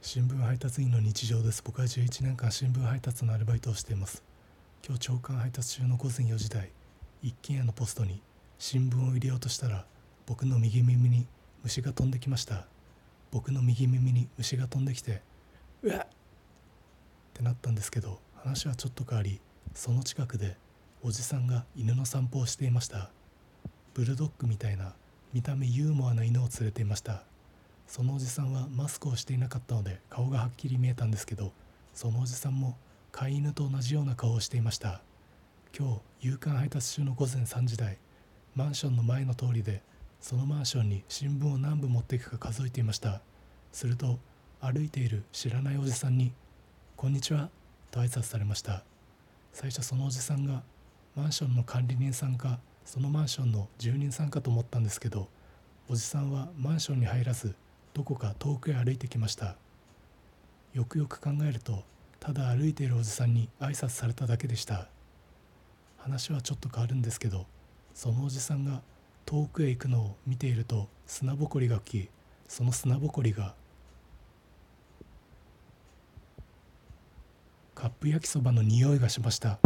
新聞配達員の日常です。僕は11年間新聞配達のアルバイトをしています。今日朝刊配達中の午前4時台一軒家のポストに新聞を入れようとしたら僕の右耳に虫が飛んできました。僕の右耳に虫が飛んできてうわっってなったんですけど話はちょっと変わりその近くでおじさんが犬の散歩をしていました。ブルドッグみたいな見た目ユーモアな犬を連れていました。そのおじさんはマスクをしていなかったので顔がはっきり見えたんですけどそのおじさんも飼い犬と同じような顔をしていました。今日夕刊配達中の午前3時台マンションの前の通りでそのマンションに新聞を何部持っていくか数えていました。すると歩いている知らないおじさんに「こんにちは」と挨拶されました。最初そのおじさんがマンションの管理人さんかそのマンションの住人さんかと思ったんですけどおじさんはマンションに入らずどこか遠くへ歩いてきました。よくよく考えるとただ歩いているおじさんに挨拶されただけでした。話はちょっと変わるんですけどそのおじさんが遠くへ行くのを見ていると砂ぼこりが起きその砂ぼこりがカップ焼きそばの匂いがしました。